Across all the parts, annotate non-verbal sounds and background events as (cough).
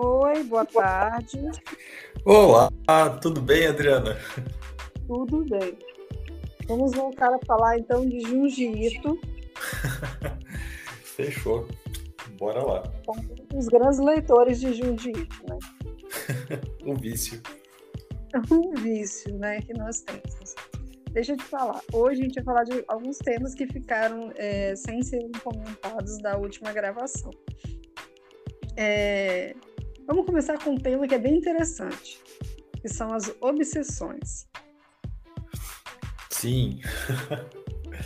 Oi, boa tarde. Olá, tudo bem, Adriana? Tudo bem. Vamos voltar a falar então de Junji Ito. (laughs) Fechou. Bora lá. Os grandes leitores de Junji Ito, né? (laughs) um vício. (laughs) Um vício, né, que nós temos. Deixa eu te falar. Hoje a gente vai falar de alguns temas que ficaram é, sem serem comentados da última gravação. É, vamos começar com um tema que é bem interessante, que são as obsessões. Sim.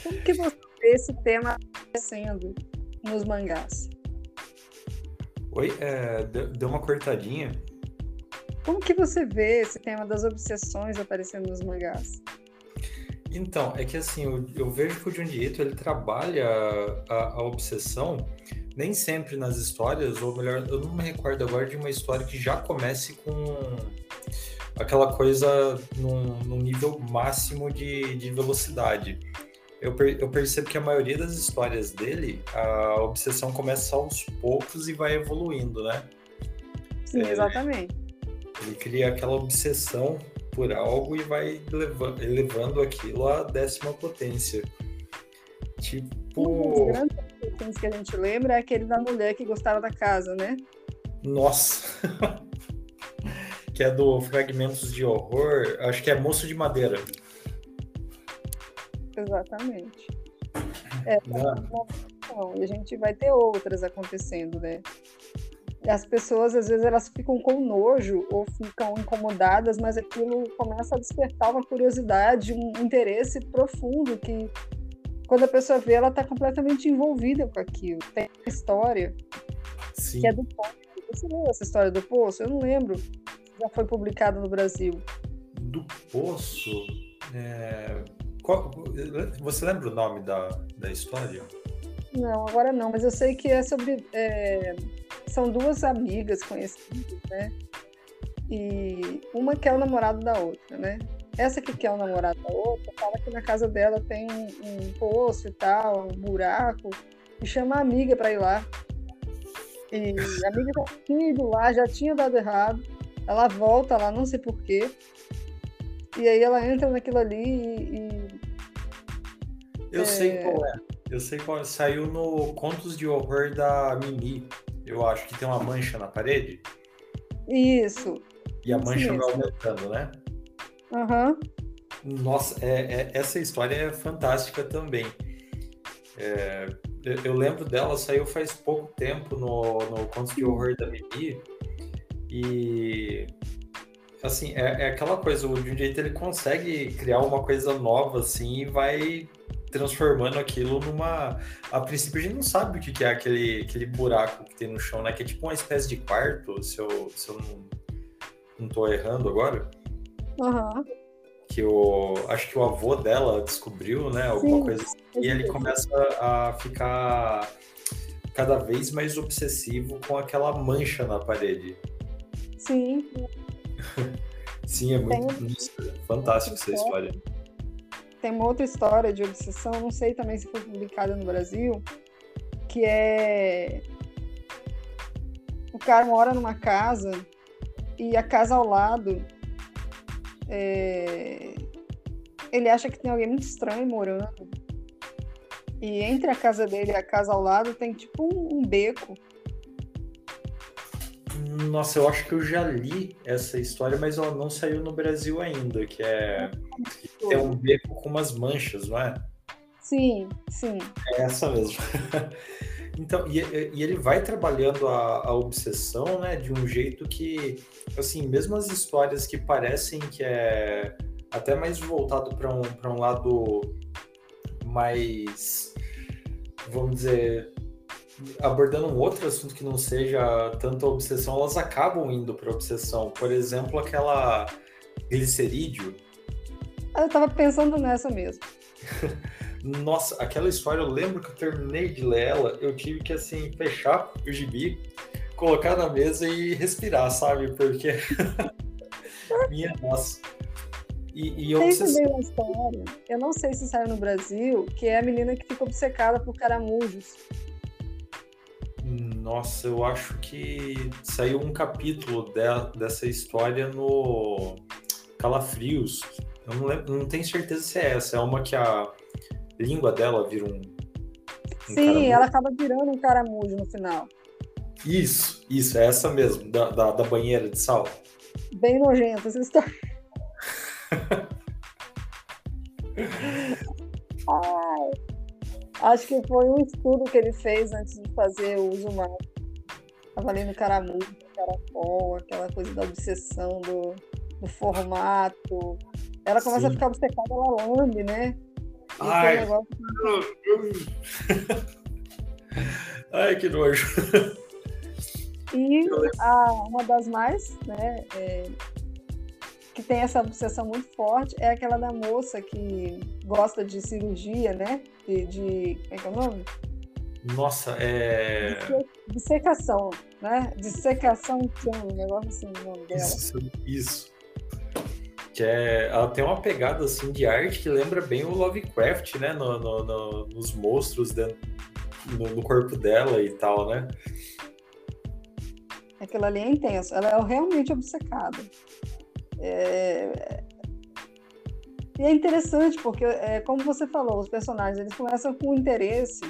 Como que você vê esse tema acontecendo nos mangás? Oi, é, deu uma cortadinha. Como que você vê esse tema das obsessões aparecendo nos mangás? Então, é que assim, eu, eu vejo que o Junji Ito, ele trabalha a, a, obsessão nem sempre nas histórias, ou melhor, eu não me recordo agora de uma história que já comece com aquela coisa num, num nível máximo de, de velocidade. Eu, per, eu percebo que a maioria das histórias dele, a obsessão começa aos poucos e vai evoluindo, né? Sim, é, exatamente. Ele cria aquela obsessão por algo e vai elevando, elevando aquilo à décima potência. Tipo. Um dos grandes que a gente lembra é aquele da mulher que gostava da casa, né? Nossa! (laughs) que é do Fragmentos de Horror, acho que é Moço de Madeira. Exatamente. É, não. e a gente vai ter outras acontecendo, né? as pessoas às vezes elas ficam com nojo ou ficam incomodadas, mas aquilo começa a despertar uma curiosidade, um interesse profundo que quando a pessoa vê, ela está completamente envolvida com aquilo. Tem uma história Sim. que é do poço. Você leu essa história do poço? Eu não lembro. Já foi publicada no Brasil. Do poço? É... Qual... Você lembra o nome da, da história? Não, agora não, mas eu sei que é sobre. É são duas amigas conhecidas, né? E uma quer o namorado da outra, né? Essa que quer o namorado da outra fala que na casa dela tem um, um poço e tal, um buraco, e chama a amiga para ir lá. E a amiga já tinha ido lá, já tinha dado errado. Ela volta lá, não sei porquê. E aí ela entra naquilo ali e. e eu é... sei qual é. Eu sei qual é. Saiu no Contos de Horror da Mimi eu acho que tem uma mancha na parede. Isso. E a mancha vai aumentando, né? Uhum. Nossa, é, é, essa história é fantástica também. É, eu lembro dela, saiu faz pouco tempo no, no Contos de Horror da Mimi. E assim, é, é aquela coisa, o de um jeito ele consegue criar uma coisa nova assim e vai transformando aquilo numa. A princípio a gente não sabe o que é aquele, aquele buraco que tem no chão, né? Que é tipo uma espécie de quarto, se eu, se eu não, não tô errando agora. Uhum. Que o. Acho que o avô dela descobriu, né? Alguma Sim, coisa assim. E ele começa a ficar cada vez mais obsessivo com aquela mancha na parede. Sim. (laughs) Sim, é muito, Tem... fantástico essa história tem uma outra história de obsessão, não sei também se foi publicada no Brasil, que é o cara mora numa casa e a casa ao lado é... ele acha que tem alguém muito estranho morando. E entre a casa dele e a casa ao lado tem tipo um, beco nossa, eu acho que eu já li essa história, mas ela não saiu no Brasil ainda, que é, é um beco com umas manchas, não é? Sim, sim. É essa mesmo. (laughs) Então, e, e, ele vai trabalhando a, a, obsessão, né, de um jeito que, assim, mesmo as histórias que parecem que é até mais voltado para um, um lado mais, vamos dizer, abordando um outro assunto que não seja tanto a obsessão, elas acabam indo para obsessão. Por exemplo, aquela glicerídeo. Eu tava pensando nessa mesmo. (laughs) Nossa, aquela história, eu lembro que eu terminei de ler ela, eu tive que, assim, fechar o gibi, colocar na mesa e respirar, sabe? Porque. (laughs) Minha nossa. E, e eu Tem também uma história, eu não sei se saiu no Brasil, que é a menina que fica obcecada por caramujos. Nossa, eu acho que saiu um capítulo de, dessa história no Calafrios. Eu não, lembro, não tenho certeza se é essa. É uma que a língua dela vira um. um Sim, ela acaba virando um caramujo no final. Isso, isso, é essa mesmo, da, da, da banheira de sal. Bem nojenta essa história. (laughs) Ai, acho que foi um estudo que ele fez antes de fazer o uso humano. Tava ali no caramujo, caracol, aquela coisa da obsessão do, do formato. Ela começa Sim. a ficar obcecada, ela lambe, né? Ai. (laughs) Ai, que nojo. E (laughs) a, uma das mais, né, é, que tem essa obsessão muito forte é aquela da moça que gosta de cirurgia, né? De. de como é que é o nome? Nossa, é. Dissecação, né? Dissecação um negócio assim o nome dela. Isso, isso. Que é, ela tem uma pegada assim de arte que lembra bem o Lovecraft, né? No, no, no nos monstros dentro, no, no corpo dela e tal, né? Aquilo ali é intenso. Ela é realmente obcecada. É... E é interessante porque, é, como você falou, os personagens eles começam com um interesse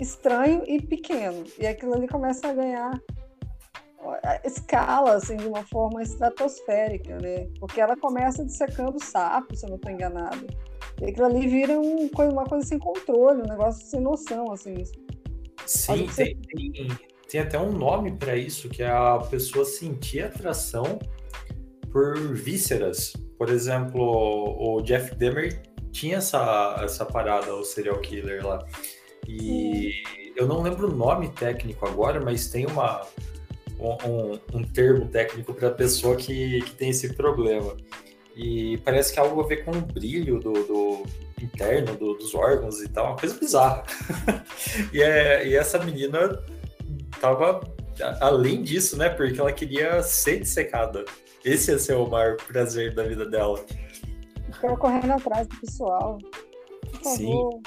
estranho e pequeno. E aquilo ali começa a ganhar escala assim, de uma forma estratosférica, né? Porque ela começa dissecando sapo, se eu não estou enganada. E aquilo ali vira um, uma coisa sem controle, um negócio sem noção, assim. Sim, tem, tem, tem até um nome para isso, que é a pessoa sentir atração por vísceras. Por exemplo, o Jeff Demer tinha essa, essa parada, o serial killer lá. E eu não lembro o nome técnico agora, mas tem uma, um, um termo técnico para a pessoa que, que tem esse problema. E parece que é algo a ver com o brilho do, do interno do, dos órgãos e tal, uma coisa bizarra. (laughs) e, é, e essa menina tava além disso, né? Porque ela queria ser dissecada. Esse ia ser o maior prazer da vida dela. Ficava correndo atrás do pessoal. Por favor.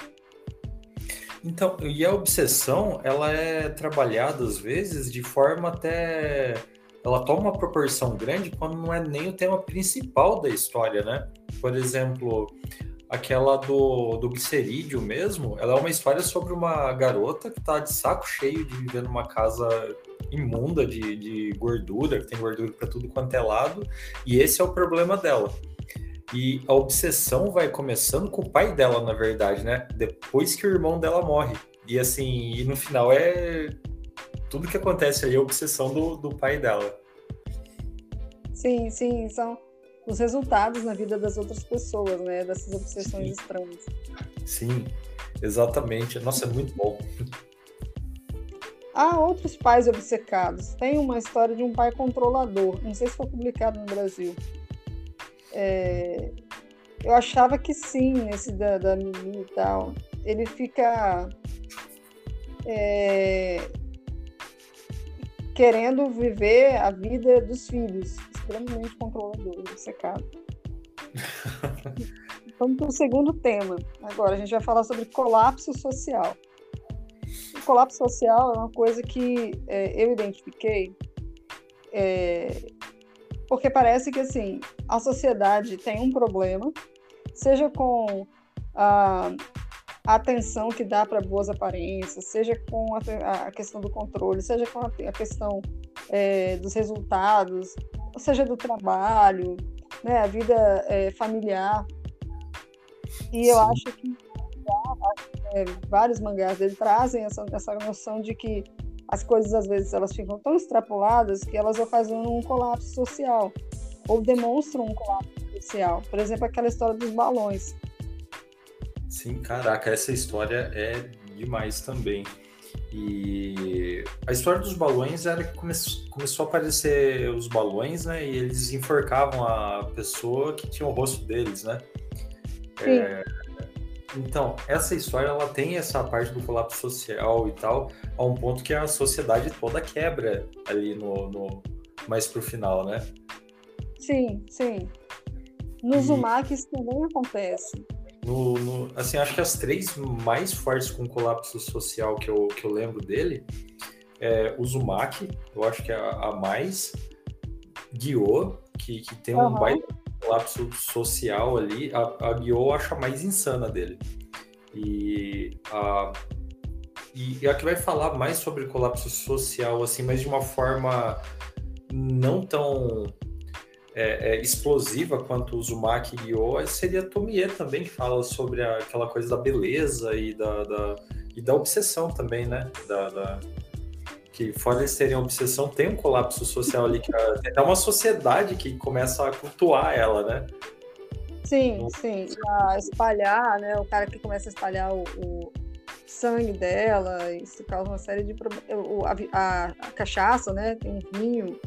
Então, e a obsessão, ela é trabalhada às vezes de forma até. Ela toma uma proporção grande quando não é nem o tema principal da história, né? Por exemplo, aquela do, do glicerídeo mesmo, ela é uma história sobre uma garota que tá de saco cheio de viver numa casa imunda de, de gordura, que tem gordura para tudo quanto é lado, e esse é o problema dela. E a obsessão vai começando com o pai dela, na verdade, né? Depois que o irmão dela morre. E assim, e no final é tudo que acontece aí é a obsessão do, do pai dela. Sim, sim, são os resultados na vida das outras pessoas, né? Dessas obsessões sim. estranhas. Sim, exatamente. Nossa, é muito bom. Há outros pais obcecados. Tem uma história de um pai controlador. Não sei se foi publicado no Brasil. É... Eu achava que sim, esse da, da Mimi e tal. Ele fica é... querendo viver a vida dos filhos. Extremamente controlador, obcecado. (laughs) Vamos para o segundo tema. Agora, a gente vai falar sobre colapso social o colapso social é uma coisa que é, eu identifiquei é, porque parece que assim a sociedade tem um problema, seja com a, a atenção que dá para boas aparências, seja com a, a, questão do controle, seja com a, a questão é, dos resultados, seja do trabalho, né, a vida é, familiar. E Sim. eu acho que é, vários mangás dele trazem essa, essa noção de que as coisas às vezes elas ficam tão extrapoladas que elas ocasionam um colapso social ou demonstram um colapso social. Por exemplo, aquela história dos balões. Sim, caraca, essa história é demais também. E a história dos balões era que come começou a aparecer os balões, né? E eles enforcavam a pessoa que tinha o rosto deles, né? Sim. É, então, essa história ela tem essa parte do colapso social e tal, a um ponto que a sociedade toda quebra ali no, no mais pro final, né? Sim, sim. Nos e... Zumakis também acontece. no, no, assim, acho que as três mais fortes com colapso social que eu, que eu lembro dele é Uzumaki, eu acho que é a, a mais, Guiô, que, que tem um uhum. baita colapso social ali, a, a Guiô eu acho a mais insana dele. E a, e, a que vai falar mais sobre colapso social, assim, mas de uma forma não tão é, é, explosiva quanto o Zumaki e o seria Tomie também, que fala sobre a, aquela coisa da beleza e da, da, e da obsessão também, né? Da, da, que fora eles terem obsessão, tem um colapso social ali, que é, é uma sociedade que começa a cultuar ela, né? Sim, sim. A espalhar, né? O cara que começa a espalhar o, o sangue dela, isso causa uma série de problemas. A, a, a, cachaça, né? Tem um vinho.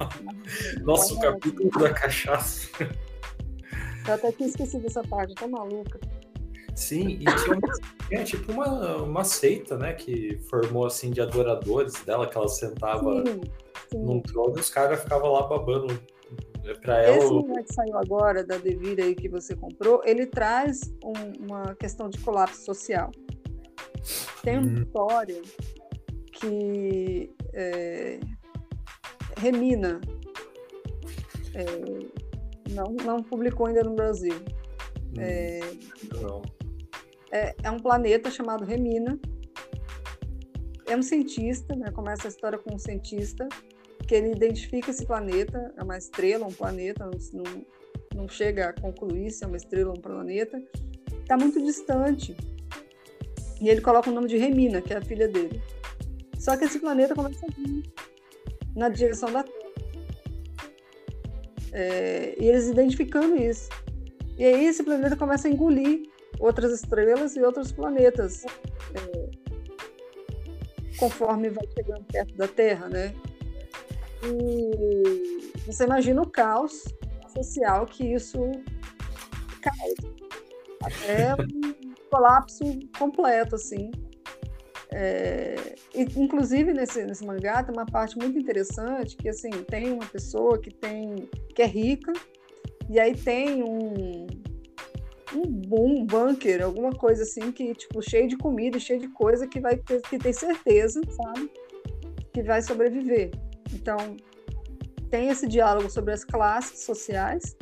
(laughs) Nossa, o capítulo da cachaça. Eu até tinha esquecido dessa parte, tô maluca. Sim, e tinha uma, é, tipo uma, uma seita, né? Que formou assim de adoradores dela, que ela sentava sim, sim. num trono e os caras ficavam lá babando para ela. Esse mangá que saiu agora, da Devir aí que você comprou, ele traz um, uma questão de colapso social. Tem uma hum. história que é, Remina é, não, não publicou ainda no Brasil. Hum, é, é, é, um planeta chamado Remina. É um cientista, né? começa a história com um cientista que ele identifica esse planeta, é uma estrela, um planeta, não, não chega a concluir se é uma estrela ou um planeta, está muito distante e ele coloca o nome de Remina, que é a filha dele. Só que esse planeta começa a vir na direção da Terra. É, e eles identificando isso. E aí esse planeta começa a engolir outras estrelas e outros planetas. É, conforme vai chegando perto da Terra, né? E você imagina o caos social que isso causa. Até (laughs) colapso completo, assim. É, inclusive nesse, nesse mangá tem uma parte muito interessante que assim tem uma pessoa que tem que é rica e aí tem um um, bunker, alguma coisa assim que tipo cheio de comida, cheio de coisa que vai ter, que tem certeza, sabe, que vai sobreviver. Então tem esse diálogo sobre as classes sociais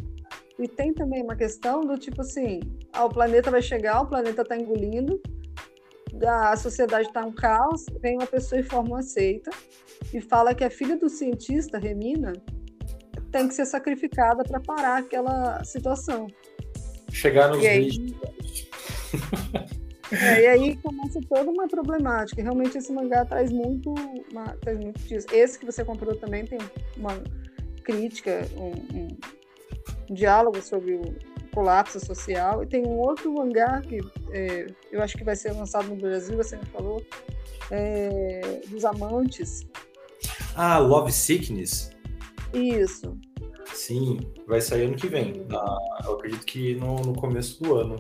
e tem também uma questão do tipo assim, ah, o planeta vai chegar, o planeta está engolindo, a sociedade está um caos, vem uma pessoa e forma uma seita e fala que a filha do cientista, Remina, tem que ser sacrificada para parar aquela situação. Chegar nos e aí, é, e aí começa toda uma problemática. Realmente esse mangá traz muito, uma, traz muito disso. Esse que você comprou também tem uma crítica, um, um um diálogo sobre o colapso social. E tem um outro mangá que é, eu acho que vai ser lançado no Brasil, você me falou, é, dos amantes. Ah, Love Sickness? Isso. Sim, vai sair ano que vem. Na, eu acredito que no, no começo do ano.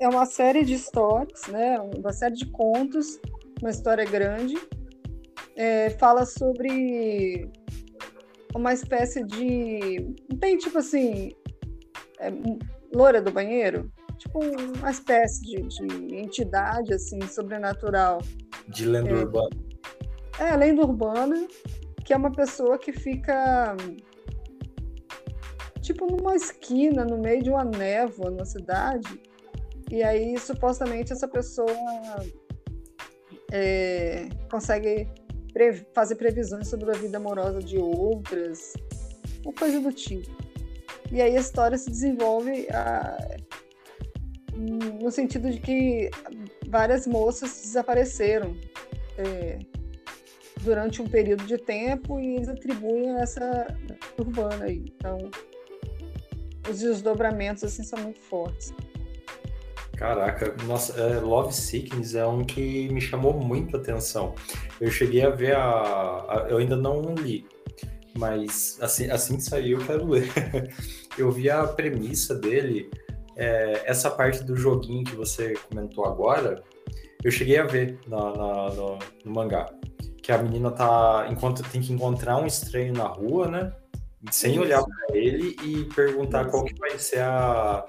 É uma série de histórias, né? Uma série de contos, uma história grande. É, fala sobre uma espécie de. Não tem tipo assim. É, loira do banheiro? Tipo uma espécie de, de entidade assim, sobrenatural. De lenda é, urbana. É, lenda urbana, que é uma pessoa que fica tipo numa esquina, no meio de uma névoa na cidade. E aí, supostamente, essa pessoa é, consegue pre fazer previsões sobre a vida amorosa de outras, uma coisa do tipo. E aí a história se desenvolve a, ah, no sentido de que várias moças desapareceram é, durante um período de tempo e eles atribuem essa urbana aí. Então, os desdobramentos assim são muito fortes. Caraca, nossa, é, Love Sickness é um que me chamou muito a atenção. Eu cheguei a ver a, a, Eu ainda não li, mas assim, assim que sair eu quero ler. (laughs) eu vi a premissa dele, é, essa parte do joguinho que você comentou agora, eu cheguei a ver no, no mangá. Que a menina tá. Enquanto tem que encontrar um estranho na rua, né? Sem olhar para ele e perguntar Isso. qual que vai ser a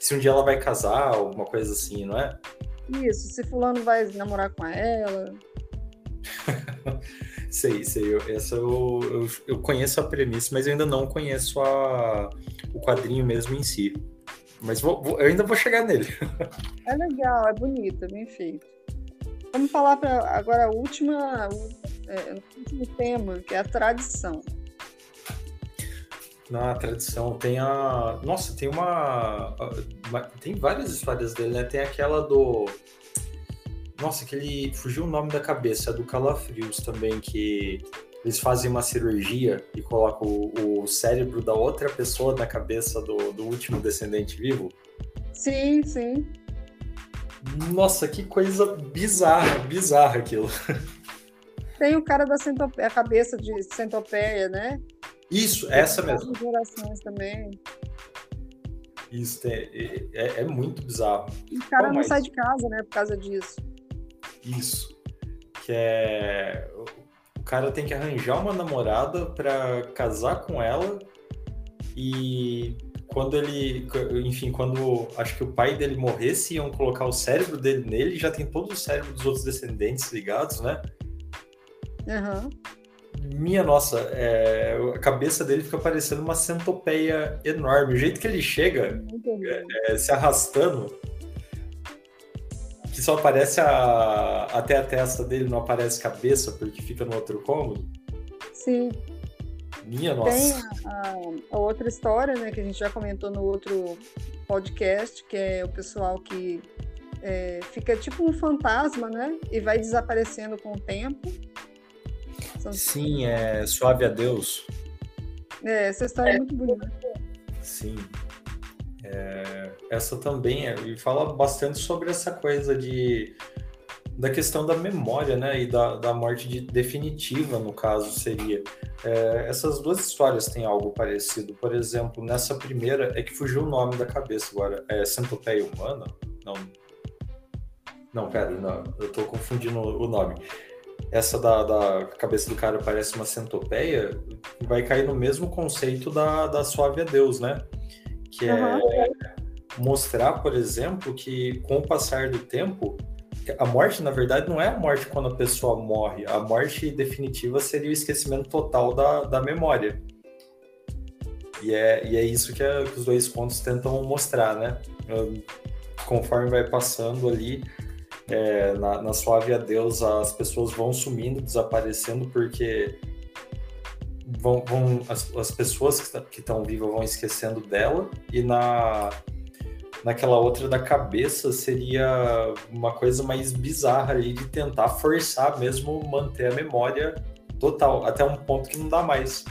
se um dia ela vai casar, alguma coisa assim, não é? Isso, se fulano vai namorar com ela. (laughs) sei, sei. Eu, essa eu, eu, eu, conheço a premissa, mas eu ainda não conheço a, o quadrinho mesmo em si. Mas vou, vou, eu ainda vou chegar nele. (laughs) É legal, é bonito, é bem feito. Vamos falar para agora a última, é, o último tema, que é a tradição. Na tradição tem a. Nossa, tem uma. Tem várias histórias dele, né? Tem aquela do. Nossa, que ele fugiu o nome da cabeça, é do Calafrios também, que eles fazem uma cirurgia e colocam o, o cérebro da outra pessoa na cabeça do, do último descendente vivo. Sim, sim. Nossa, que coisa bizarra, bizarra aquilo. Tem o cara da centopeia, a cabeça de centopeia, né? Isso, essa mesmo. gerações também. Isso, é, é, é muito bizarro. E o cara Bom, não mas... sai de casa, né, por causa disso. Isso. Que é o cara tem que arranjar uma namorada para casar com ela e quando ele, enfim, quando acho que o pai dele morresse, iam colocar o cérebro dele nele, já tem todo o cérebro dos outros descendentes ligados, né? Uhum. Minha nossa, é, a cabeça dele fica parecendo uma centopeia enorme. O jeito que ele chega, é, é, se arrastando, que só aparece a, até a testa dele, não aparece cabeça, porque fica no outro cômodo. Sim. Minha nossa. Tem a, a, outra história, né, que a gente já comentou no outro podcast, que é o pessoal que é, fica tipo um fantasma, né? E vai desaparecendo com o tempo. São... Sim, é Suave a Deus. É, essa história é, muito bonita. Sim. É, essa também é, e fala bastante sobre essa coisa de da questão da memória, né, e da, da morte de, definitiva, no caso, seria. É, essas duas histórias têm algo parecido. Por exemplo, nessa primeira, é que fugiu o nome da cabeça agora. É Centopeia Humana? Não. Não, pera, não, eu tô confundindo o nome. Essa da, da cabeça do cara parece uma centopeia, vai cair no mesmo conceito da, da Suave a Deus, né? que uhum. é mostrar, por exemplo, que com o passar do tempo, a morte, na verdade, não é a morte quando a pessoa morre. A morte definitiva seria o esquecimento total da, da memória. E é, e é isso que, é, que os dois pontos tentam mostrar, né? Conforme vai passando ali, é, na, na suave adeus, as pessoas vão sumindo, desaparecendo, porque vão, vão as, as pessoas que estão vivas vão esquecendo dela e na naquela outra da cabeça seria uma coisa mais bizarra ali de tentar forçar mesmo manter a memória total até um ponto que não dá mais.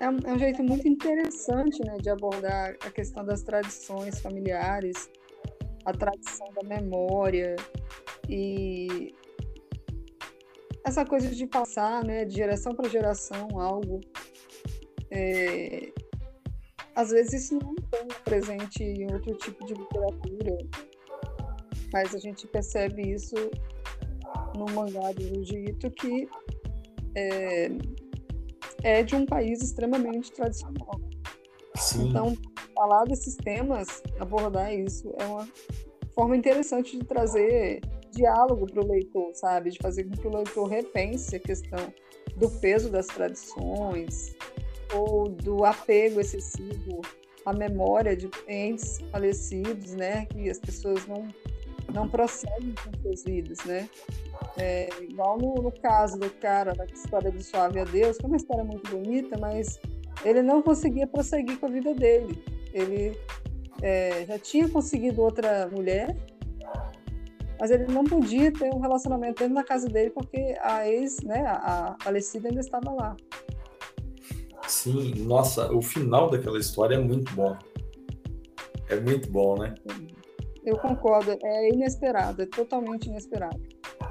É um, é um jeito muito interessante né, de abordar a questão das tradições familiares a tradição da memória e essa coisa de passar, né, de geração para geração, algo. É, às vezes isso não tem presente em outro tipo de literatura, mas a gente percebe isso no mangá de Jiu-Jitsu que é, é, de um país extremamente tradicional. Sim. Então, falar desses temas, abordar isso, é uma forma interessante de trazer diálogo para o leitor, sabe? De fazer com que o leitor repense a questão do peso das tradições ou do apego excessivo à memória de entes falecidos, né? Que as pessoas não, não prosseguem com suas vidas, né? É, igual no, no, caso do cara da história do Suave a Deus, que é uma história muito bonita, mas ele não conseguia prosseguir com a vida dele. Ele é, já tinha conseguido outra mulher, mas ele não podia ter um relacionamento dentro da casa dele porque a ex, né, a, falecida ainda estava lá. Sim, nossa, o final daquela história é muito bom. É muito bom, né? Eu concordo, é inesperado, é totalmente inesperado.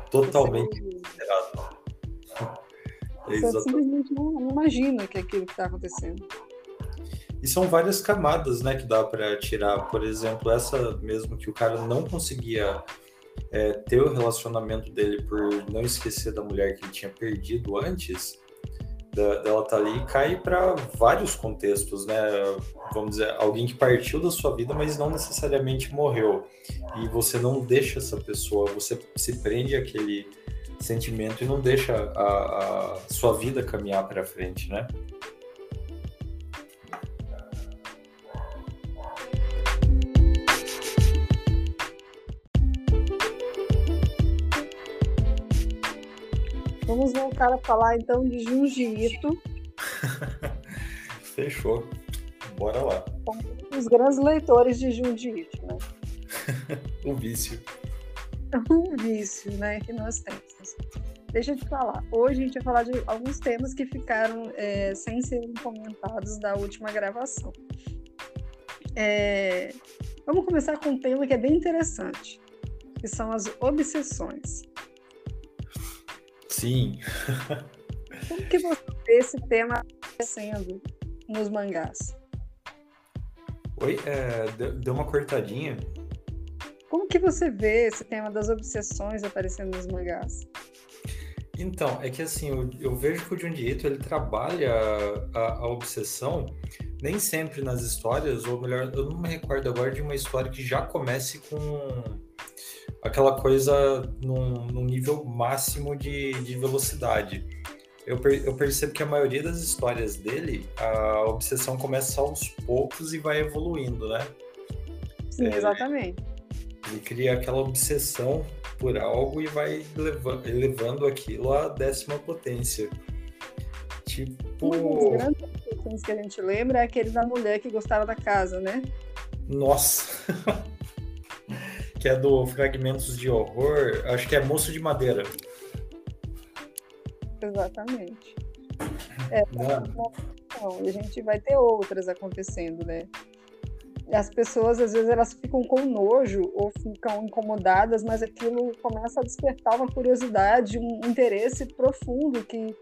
Totalmente inesperado. É Você simplesmente não, imagina que é aquilo que está acontecendo. E são várias camadas, né, que dá para tirar. Por exemplo, essa mesmo que o cara não conseguia é, ter o relacionamento dele por não esquecer da mulher que ele tinha perdido antes, dela tá ali cai para vários contextos, né? Vamos dizer, alguém que partiu da sua vida, mas não necessariamente morreu. E você não deixa essa pessoa, você se prende àquele sentimento e não deixa a, a sua vida caminhar para frente, né? Vamos voltar a falar então de Ito. (laughs) Fechou. Bora lá. Os grandes leitores de Junji Ito, né? (laughs) um vício. (laughs) Um vício, né, que nós temos. Deixa eu te falar. Hoje a gente vai falar de alguns temas que ficaram é, sem ser comentados da última gravação. É, vamos começar com um tema que é bem interessante, que são as obsessões. Sim. Como que você vê esse tema acontecendo nos mangás? Oi, é, deu uma cortadinha. Como que você vê esse tema das obsessões aparecendo nos mangás? Então, é que assim, eu, eu vejo que o Junji Ito, ele trabalha a, a, obsessão nem sempre nas histórias, ou melhor, eu não me recordo agora de uma história que já comece com aquela coisa num, num nível máximo de, de velocidade. Eu, per, eu percebo que a maioria das histórias dele, a obsessão começa aos poucos e vai evoluindo, né? Sim, é, exatamente. Ele cria aquela obsessão por algo e vai elevando, elevando aquilo à décima potência. Tipo. Um dos grandes que a gente lembra é aquele da mulher que gostava da casa, né? Nossa! (laughs) que é do Fragmentos de Horror, acho que é Moço de Madeira. Exatamente. É, não. e a gente vai ter outras acontecendo, né? As pessoas às vezes elas ficam com nojo ou ficam incomodadas, mas aquilo começa a despertar uma curiosidade, um interesse profundo que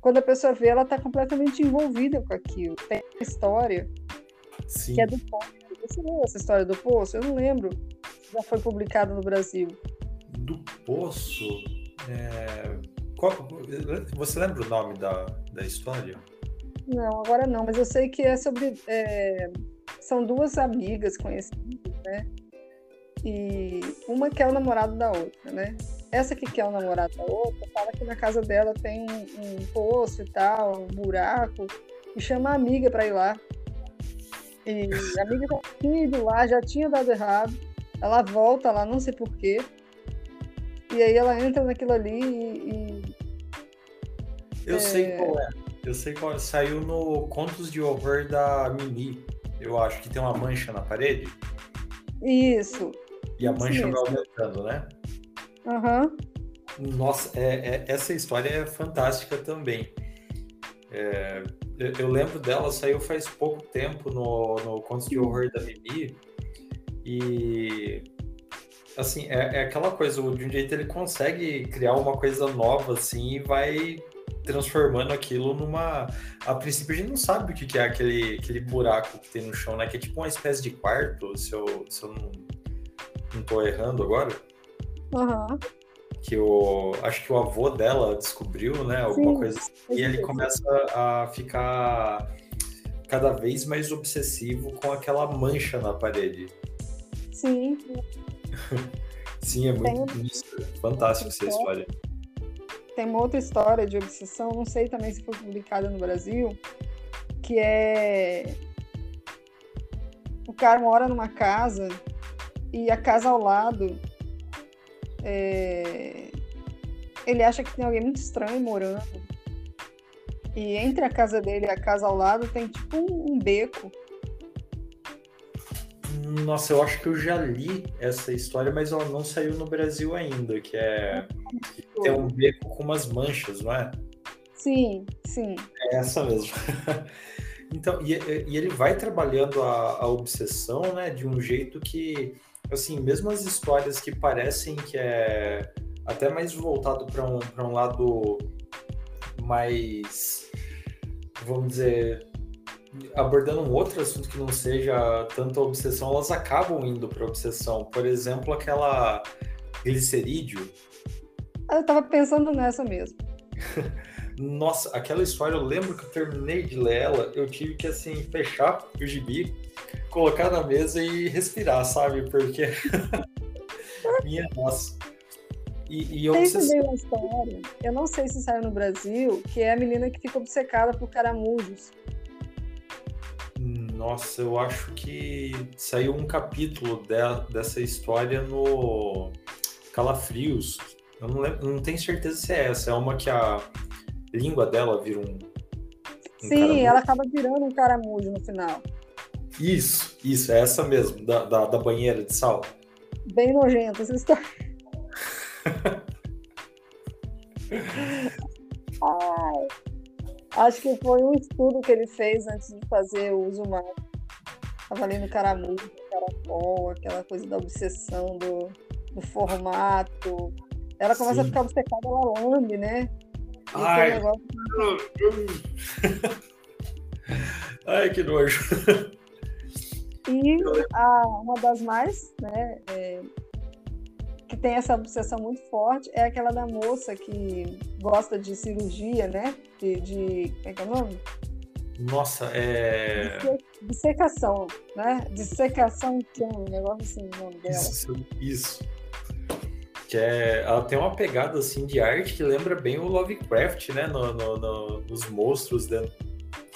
quando a pessoa vê, ela está completamente envolvida com aquilo. Tem uma história Sim. que é do Poço. Você leu essa história do Poço? Eu não lembro. Já foi publicada no Brasil. Do Poço? É... Qual... Você lembra o nome da, da história? Não, agora não, mas eu sei que é sobre. É são duas amigas conhecidas, né? E uma quer o namorado da outra, né? Essa que quer o namorado da outra fala que na casa dela tem um, um poço e tal, um buraco, e chama a amiga para ir lá. E a amiga já tinha ido lá, já tinha dado errado. Ela volta lá, não sei porquê. E aí ela entra naquilo ali e. e eu é... sei qual é. Eu sei qual é. Saiu no Contos de Horror da Mimi eu acho que tem uma mancha na parede. Isso. E a mancha vai aumentando, né? Aham. Uhum. Nossa, é, é, essa história é fantástica também. É, eu, eu, lembro dela, saiu faz pouco tempo no, no Contos de Horror da Mimi. E assim, é, é aquela coisa, de um jeito ele consegue criar uma coisa nova assim e vai transformando aquilo numa. A princípio a gente não sabe o que é aquele, aquele buraco que tem no chão, né? Que é tipo uma espécie de quarto, se eu, se eu não, não tô errando agora. Uhum. Que o. Acho que o avô dela descobriu, né? Alguma Sim, coisa assim. E ele começa a ficar cada vez mais obsessivo com aquela mancha na parede. Sim. (laughs) Sim, é muito Tem... fantástico essa história tem uma outra história de obsessão, não sei também se foi publicada no Brasil, que é o cara mora numa casa e a casa ao lado é... ele acha que tem alguém muito estranho morando. E entre a casa dele e a casa ao lado tem tipo um, um beco nossa, eu acho que eu já li essa história, mas ela não saiu no Brasil ainda, que é tem um beco com umas manchas, não é? Sim, sim. É essa mesmo. (laughs) então, e, e, ele vai trabalhando a, a obsessão, né, de um jeito que, assim, mesmo as histórias que parecem que é até mais voltado para um, um lado mais, vamos dizer, abordando um outro assunto que não seja tanto a obsessão, elas acabam indo para obsessão. Por exemplo, aquela glicerídeo. Eu estava pensando nessa mesmo. (laughs) Nossa, aquela história, eu lembro que eu terminei de ler ela, eu tive que, assim, fechar o gibi, colocar na mesa e respirar, sabe? Porque. (laughs) Minha nossa. E, e eu Tem também uma história, eu não sei se saiu no Brasil, que é a menina que fica obcecada por caramujos. Nossa, eu acho que saiu um capítulo de, dessa história no Calafrios. Eu não, lembro, não tenho certeza se é essa. É uma que a língua dela vira um. um Sim, caramujo. ela acaba virando um caramujo no final. Isso, isso, é essa mesmo, da, da, da banheira de sal. Bem nojenta essa história. (laughs) Ai. Acho que foi um estudo que ele fez antes de fazer o uso humano. Tava ali no caramujo, caracol, aquela coisa da obsessão do, do formato. Ela começa Sim. a ficar obcecada, ela lambe, né? Ai, negócio... (laughs) Ai, que nojo. E a, uma das mais, né, é, que tem essa obsessão muito forte é aquela da moça que gosta de cirurgia, né? De. de como é que é o nome? Nossa, é. Dissecação, né? Dissecação que é um negócio assim, o nome dela. Isso, isso. Que é, ela tem uma pegada assim de arte que lembra bem o Lovecraft, né? No, no, no nos monstros dentro,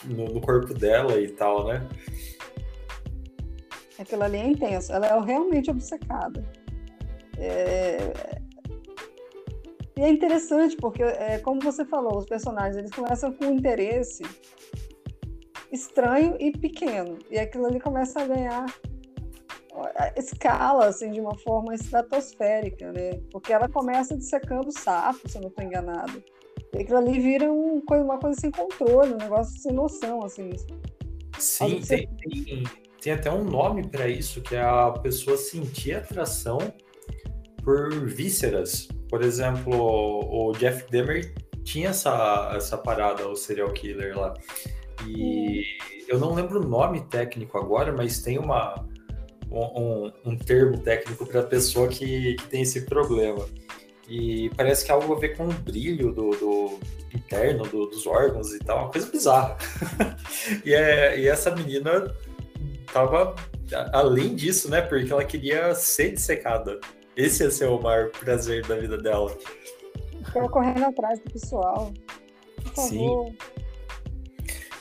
no, no corpo dela e tal, né? Aquilo ali é intenso. Ela é realmente obcecada. É... E é interessante porque, é, como você falou, os personagens eles começam com um interesse estranho e pequeno. E aquilo ali começa a ganhar escala assim de uma forma estratosférica, né? Porque ela começa dissecando sapo, se eu não estou enganado. E aquilo ali vira um, uma coisa sem controle, um negócio sem noção, assim. Sim, tem, tem, tem, até um nome para isso, que é a pessoa sentir atração por vísceras. Por exemplo, o Jeff Demer tinha essa, essa parada, o serial killer lá. E eu não lembro o nome técnico agora, mas tem uma, um, um termo técnico para a pessoa que, que tem esse problema. E parece que é algo a ver com o brilho do, do interno do, dos órgãos e tal, uma coisa bizarra. (laughs) e, é, e essa menina tava além disso, né? Porque ela queria ser dissecada. Esse ia ser o maior prazer da vida dela. Ficou correndo atrás do pessoal. Por favor. Sim.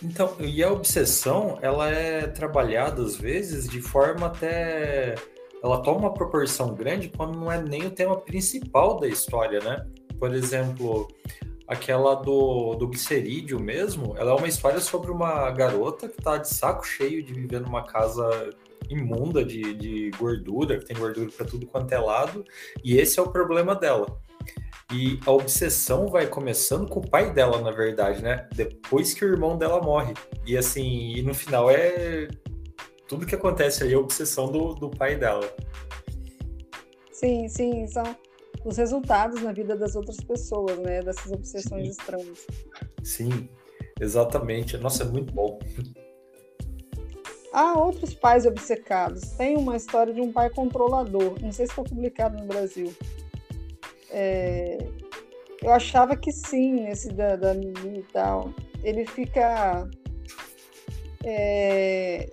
Então, e a obsessão, ela é trabalhada às vezes de forma até. Ela toma uma proporção grande quando não é nem o tema principal da história, né? Por exemplo, aquela do, do glicerídeo mesmo, ela é uma história sobre uma garota que tá de saco cheio de viver numa casa imunda de, de gordura, que tem gordura para tudo quanto é lado, e esse é o problema dela. E a obsessão vai começando com o pai dela, na verdade, né? Depois que o irmão dela morre. E assim, e no final é. Tudo que acontece aí é a obsessão do, do pai dela. Sim, sim, são os resultados na vida das outras pessoas, né? Dessas obsessões sim. estranhas. Sim, exatamente. Nossa, é muito bom. Há outros pais obcecados. Tem uma história de um pai controlador. Não sei se foi publicado no Brasil. É... Eu achava que sim, esse da, da Mimi e tal. Ele fica é...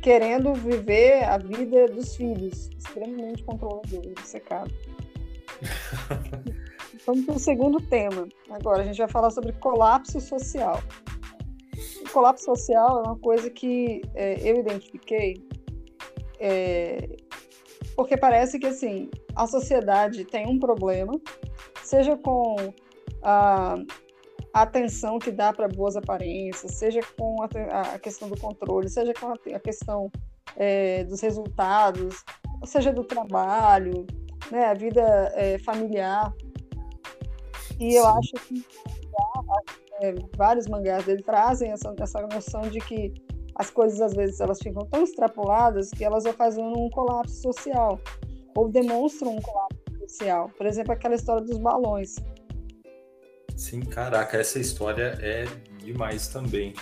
querendo viver a vida dos filhos. Extremamente controlador, obcecado. (laughs) Vamos para o segundo tema. Agora a gente vai falar sobre colapso social colapso social é uma coisa que é, eu identifiquei é, porque parece que assim a sociedade tem um problema, seja com a, a atenção que dá para boas aparências, seja com a, a, questão do controle, seja com a, a questão é, dos resultados, seja do trabalho, né, a vida é, familiar. E eu acho que é, vários mangás dele trazem essa, essa noção de que as coisas às vezes elas ficam tão extrapoladas que elas ocasionam um colapso social ou demonstram um colapso social. Por exemplo, aquela história dos balões. Sim, caraca, essa história é demais também.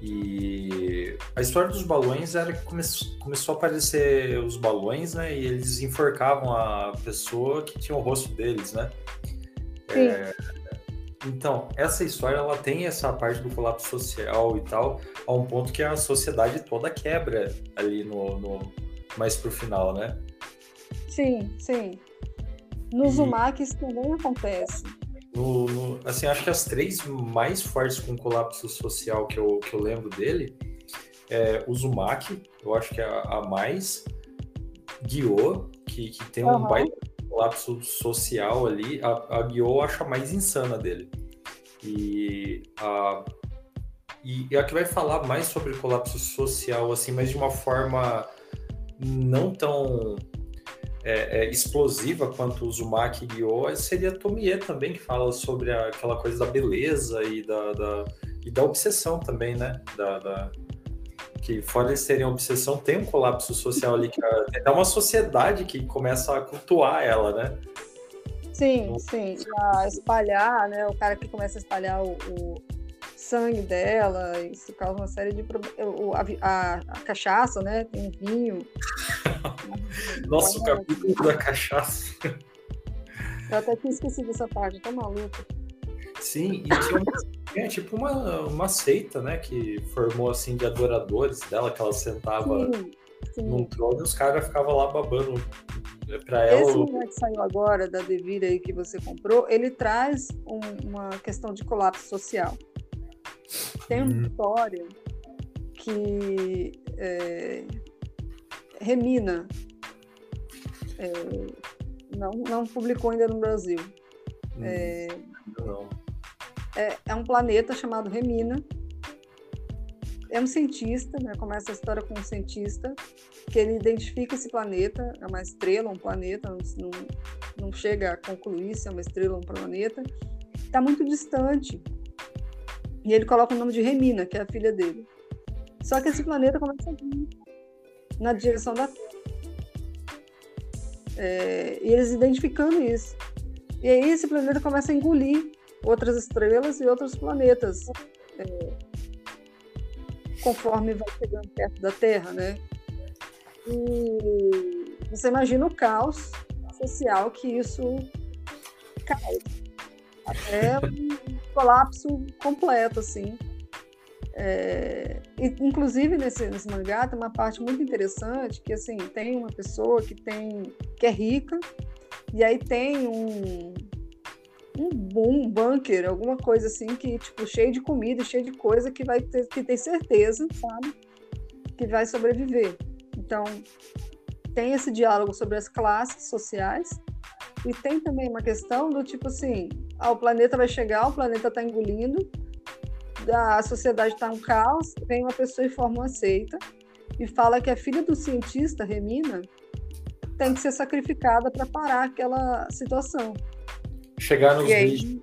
E a história dos balões era que come começou a aparecer os balões, né? E eles enforcavam a pessoa que tinha o rosto deles, né? Sim. É, Então, essa história ela tem essa parte do colapso social e tal, a um ponto que a sociedade toda quebra ali no, no mais pro final, né? Sim, sim. No e... isso também acontece. No, no, assim, acho que as três mais fortes com colapso social que eu, que eu lembro dele é o Zumaki, eu acho que é a, a mais, Guiô, que, que tem um uhum. baita colapso social ali, a, a acho a mais insana dele. E a, e a que vai falar mais sobre colapso social, assim, mas de uma forma não tão é, é, explosiva quanto o Uzumaki Gyo, seria a Tomie também, que fala sobre a, aquela coisa da beleza e da, da, e da obsessão também, né? Da, da, que fora eles terem obsessão, tem um colapso social ali, que é, uma sociedade que começa a cultuar ela, né? Sim, então, sim. A espalhar, né? O cara que começa a espalhar o, o sangue dela, isso causa uma série de problemas. A, a, a, cachaça, né? Tem vinho. (laughs) Nossa, o capítulo da cachaça. Eu até tinha esquecido essa parte, tô maluca. Sim, e tinha uma, é, tipo uma, uma seita, né? Que formou assim de adoradores dela, que ela sentava sim, sim. num trono e os caras ficavam lá babando pra ela. Esse que saiu agora da Devira aí que você comprou, ele traz um, uma questão de colapso social. Tem uma hum. história que é, Remina é, não, não publicou ainda no Brasil. Hum. É, não. É, é, um planeta chamado Remina. É um cientista, né? começa a história com um cientista que ele identifica esse planeta, é uma estrela, um planeta, não, não chega a concluir se é uma estrela ou um planeta. Está muito distante e ele coloca o nome de Remina, que é a filha dele. Só que esse planeta começa a vir na direção da Terra. É, e eles identificando isso. E aí esse planeta começa a engolir outras estrelas e outros planetas. É, conforme vai chegando perto da Terra, né? E você imagina o caos social que isso causa. Até colapso completo, assim. É, inclusive nesse, nesse mangá tem uma parte muito interessante que assim tem uma pessoa que tem que é rica e aí tem um um, um bunker, alguma coisa assim que tipo cheio de comida, cheio de coisa que vai ter, que tem certeza, sabe, que vai sobreviver. Então tem esse diálogo sobre as classes sociais e tem também uma questão do tipo assim, ah, o planeta vai chegar, o planeta está engolindo, a sociedade está um caos, vem uma pessoa e forma uma seita e fala que a filha do cientista, Remina, tem que ser sacrificada para parar aquela situação. Chegar nos e aí,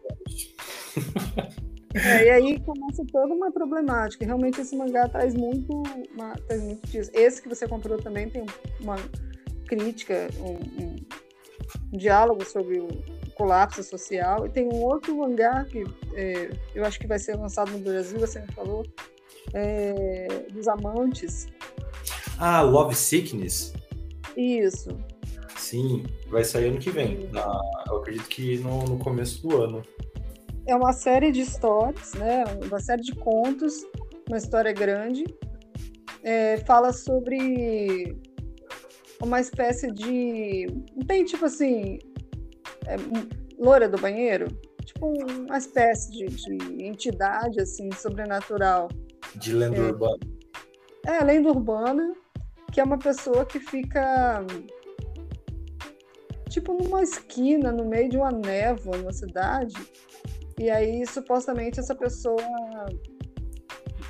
(laughs) é, e aí começa toda uma problemática. Realmente esse mangá traz muito, uma, traz muito disso. Esse que você comprou também tem uma crítica, um, um diálogo sobre o colapso social. E tem um outro mangá que é, eu acho que vai ser lançado no Brasil, você me falou, é, dos amantes. Ah, Love Sickness? Isso. Sim, vai sair ano que vem. Na, eu acredito que no, no começo do ano. É uma série de histórias, né? Uma série de contos, uma história grande. É, fala sobre uma espécie de. Não tem tipo assim. É, loura do banheiro? Tipo uma espécie de, de entidade assim, sobrenatural. De lenda é, urbana. É, lenda urbana, que é uma pessoa que fica tipo numa esquina, no meio de uma névoa, numa cidade. E aí, supostamente, essa pessoa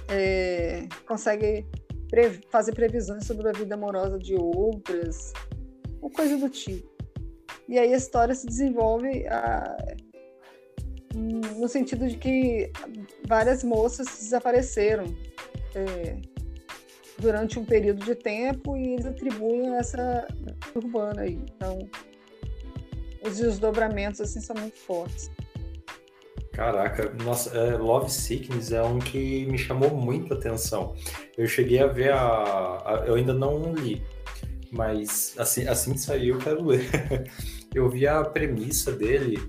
é, consegue pre fazer previsões sobre a vida amorosa de outras, uma coisa do tipo. E aí a história se desenvolve a, no sentido de que várias moças desapareceram é, durante um período de tempo e eles atribuem essa urbana aí. Então, os desdobramentos assim são muito fortes. Caraca, nossa, é, Love Sickness é um que me chamou muita atenção. Eu cheguei a ver a, a, Eu ainda não li, mas assim, assim que sair eu quero ler. (laughs) Eu vi a premissa dele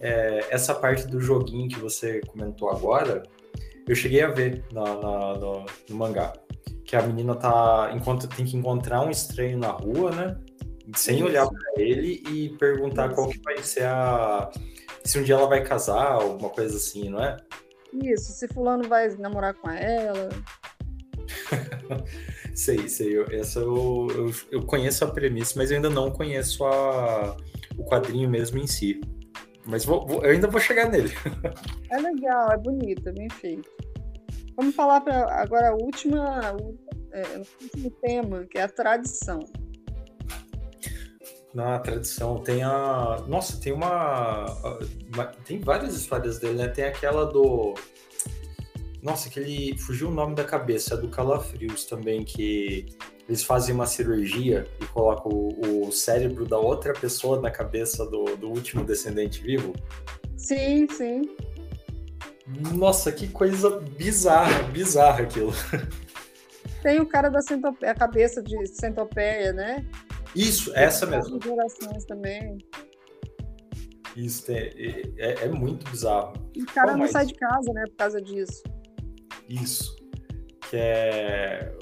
é, essa parte do joguinho que você comentou agora, eu cheguei a ver na, na, no, no, mangá. Que a menina tá. Enquanto tem que encontrar um estranho na rua, né? Sem olhar para ele e perguntar qual que vai ser a. Se um dia ela vai casar, alguma coisa assim, não é? Isso, se fulano vai namorar com ela. (laughs) sei, sei. Eu, essa eu, eu, eu, conheço a premissa, mas eu ainda não conheço a, o quadrinho mesmo em si. Mas vou, vou, eu ainda vou chegar nele. (laughs) é legal, é bonito, é bem feito. Vamos falar para agora a última, é, o último tema, que é a tradição. Na tradição tem a. Nossa, tem uma. tem várias histórias dele, né? Tem aquela do. Nossa, que ele fugiu o nome da cabeça, do Calafrios também, que eles fazem uma cirurgia e colocam o, o cérebro da outra pessoa na cabeça do, do último descendente vivo. Sim, sim. Nossa, que coisa bizarra, bizarra aquilo. Tem o cara da centopeia, a cabeça de centopeia, né? Isso, essa mesmo. Gerações também. Isso, é, é, é, muito bizarro. E o cara Bom, não mas... sai de casa, né, por causa disso. Isso. Que é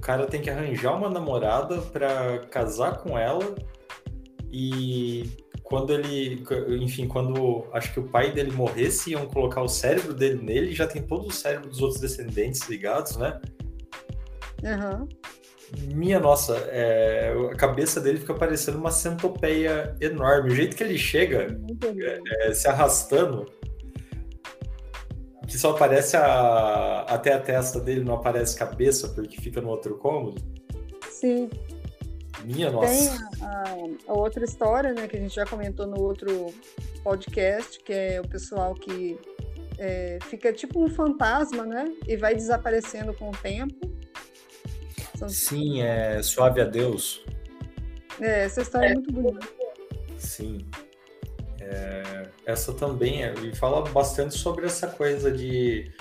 o cara tem que arranjar uma namorada para casar com ela e quando ele, enfim, quando acho que o pai dele morresse, iam colocar o cérebro dele nele, já tem todo o cérebro dos outros descendentes ligados, né? Uhum. Minha nossa, é, a cabeça dele fica parecendo uma centopeia enorme. O jeito que ele chega, é, é, se arrastando, que só aparece a, até a testa dele, não aparece cabeça, porque fica no outro cômodo. Sim. Minha nossa. Tem a, a, outra história, né, que a gente já comentou no outro podcast, que é o pessoal que é, fica tipo um fantasma, né? E vai desaparecendo com o tempo. Sim, é Suave a Deus. É, essa história é, é muito bonita. Sim. É, essa também é, e fala bastante sobre essa coisa de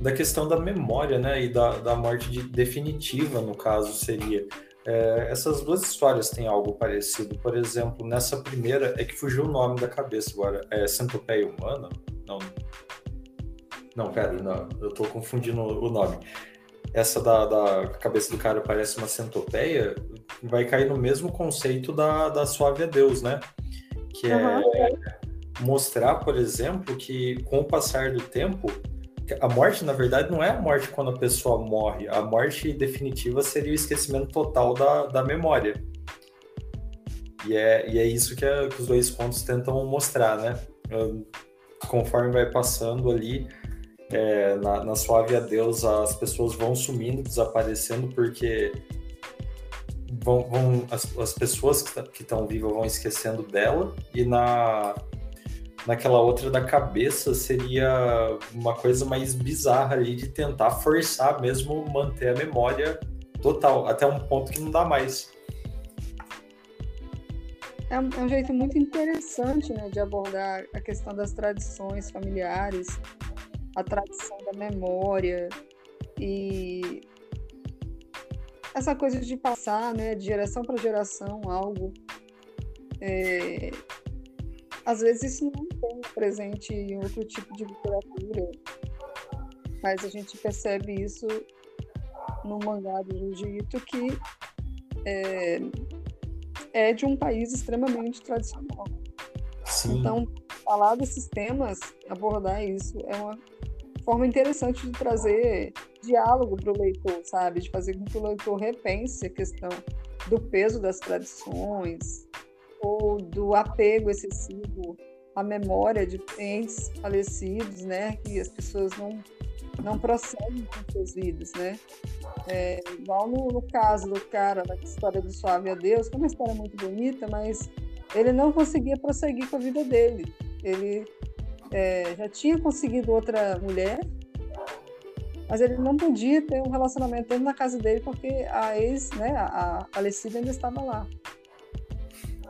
da questão da memória, né, e da, da morte de, definitiva, no caso, seria. É, essas duas histórias têm algo parecido. Por exemplo, nessa primeira, é que fugiu o nome da cabeça agora. É Centopeia Humana? Não. Não, pera, não, eu tô confundindo o nome. Essa da, da cabeça do cara parece uma centopeia, vai cair no mesmo conceito da, da Suave a Deus, né? que uhum. é mostrar, por exemplo, que com o passar do tempo, a morte, na verdade, não é a morte quando a pessoa morre. A morte definitiva seria o esquecimento total da, da memória. E é, e é isso que, é, que os dois contos tentam mostrar, né? Conforme vai passando ali, é, na, na Suave a Deus, as pessoas vão sumindo, desaparecendo, porque vão, vão as, as pessoas que estão vivas vão esquecendo dela e na naquela outra da cabeça seria uma coisa mais bizarra ali de tentar forçar mesmo manter a memória total até um ponto que não dá mais. É um, é um jeito muito interessante né, de abordar a questão das tradições familiares a tradição da memória e essa coisa de passar, né, de geração para geração, algo. É, às vezes isso não tem presente em outro tipo de literatura, mas a gente percebe isso no mangá do Jiu-Jitsu que é, é, de um país extremamente tradicional. Sim. Então, falar desses temas, abordar isso, é uma forma interessante de trazer diálogo para o leitor, sabe? De fazer com que o leitor repense a questão do peso das tradições ou do apego excessivo à memória de entes falecidos, né? Que as pessoas não não prosseguem com suas vidas, né? É, igual no, no, caso do cara da história do Suave a Deus, que é uma história muito bonita, mas ele não conseguia prosseguir com a vida dele. Ele é, já tinha conseguido outra mulher, mas ele não podia ter um relacionamento dentro da casa dele porque a ex, né, a falecida ainda estava lá.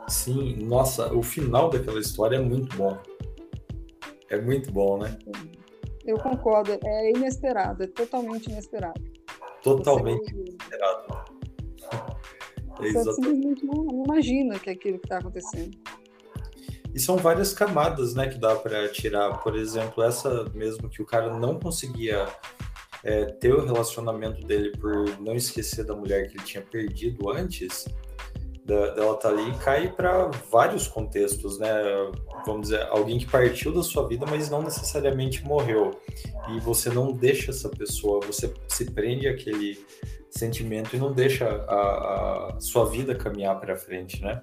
Sim, nossa, o final daquela história é muito bom. É muito bom, né? Eu concordo, é inesperado, é totalmente inesperado. Totalmente Você... inesperado. (laughs) É Você simplesmente não, não imagina que é aquilo que está acontecendo. E são várias camadas, né, que dá para tirar. Por exemplo, essa mesmo que o cara não conseguia é, ter o relacionamento dele por não esquecer da mulher que ele tinha perdido antes da, dela tá ali, cai para vários contextos, né? Vamos dizer, alguém que partiu da sua vida, mas não necessariamente morreu. E você não deixa essa pessoa, você se prende àquele sentimento e não deixa a, a sua vida caminhar para frente, né?